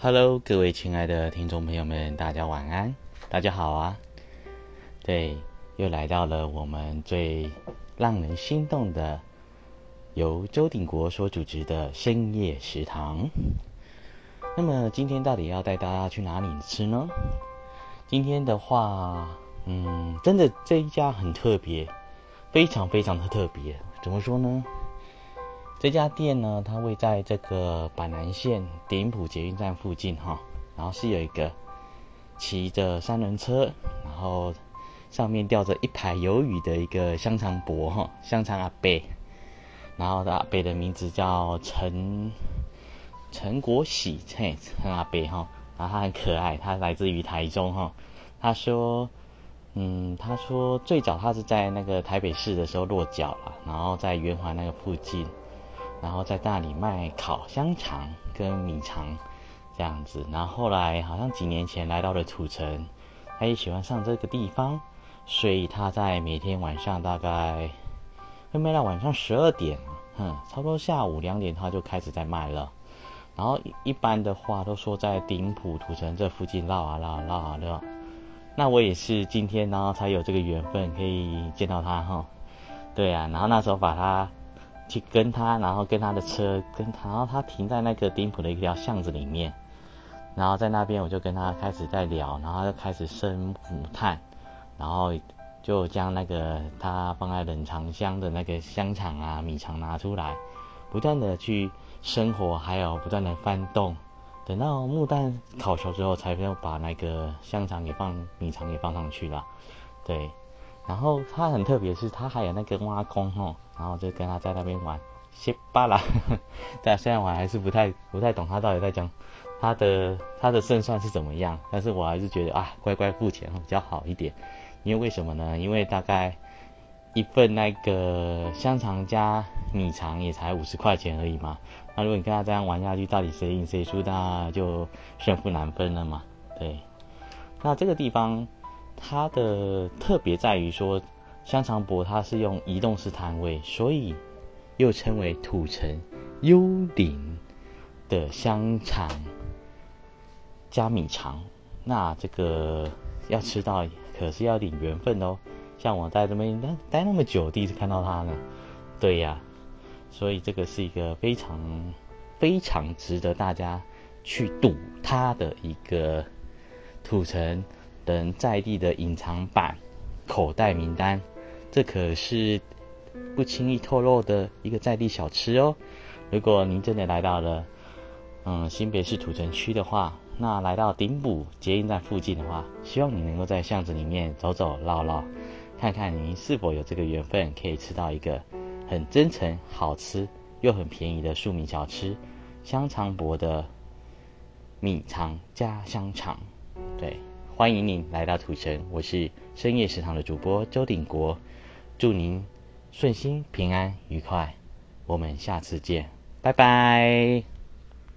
Hello，各位亲爱的听众朋友们，大家晚安，大家好啊！对，又来到了我们最让人心动的，由周鼎国所主持的深夜食堂。那么今天到底要带大家去哪里吃呢？今天的话，嗯，真的这一家很特别，非常非常的特别。怎么说呢？这家店呢，它位在这个板南线顶埔捷运站附近哈，然后是有一个骑着三轮车，然后上面吊着一排鱿鱼的一个香肠伯哈，香肠阿伯，然后的阿伯的名字叫陈陈国喜，嘿，陈阿伯哈，然后他很可爱，他来自于台中哈，他说，嗯，他说最早他是在那个台北市的时候落脚了，然后在圆环那个附近。然后在大理卖烤香肠跟米肠这样子，然后后来好像几年前来到了土城，他也喜欢上这个地方，所以他在每天晚上大概会卖到晚上十二点，哼，差不多下午两点他就开始在卖了。然后一般的话都说在顶埔土城这附近绕啊绕啊绕啊绕。那我也是今天然后才有这个缘分可以见到他哈，对啊，然后那时候把他。去跟他，然后跟他的车，跟他，然后他停在那个丁埔的一条巷子里面，然后在那边我就跟他开始在聊，然后就开始生母炭，然后就将那个他放在冷藏箱的那个香肠啊、米肠拿出来，不断的去生火，还有不断的翻动，等到木炭烤熟之后，才要把那个香肠给放、米肠给放上去了，对。然后他很特别，是他还有那个挖空吼，然后就跟他在那边玩，切巴啦。但虽然我还是不太不太懂他到底在讲他的他的胜算是怎么样，但是我还是觉得啊，乖乖付钱比较好一点。因为为什么呢？因为大概一份那个香肠加米肠也才五十块钱而已嘛。那如果你跟他这样玩下去，到底谁赢谁输，那就胜负难分了嘛。对，那这个地方。它的特别在于说，香肠博它是用移动式摊位，所以又称为土城幽灵的香肠加米肠。那这个要吃到可是要点缘分哦。像我在这边待待那么久，第一次看到它呢。对呀，所以这个是一个非常非常值得大家去赌它的一个土城。等在地的隐藏版口袋名单，这可是不轻易透露的一个在地小吃哦。如果您真的来到了嗯新北市土城区的话，那来到顶埔捷运站附近的话，希望你能够在巷子里面走走绕绕，看看您是否有这个缘分可以吃到一个很真诚、好吃又很便宜的庶民小吃——香肠博的米肠加香肠，对。欢迎您来到土城，我是深夜食堂的主播周鼎国，祝您顺心、平安、愉快，我们下次见，拜拜。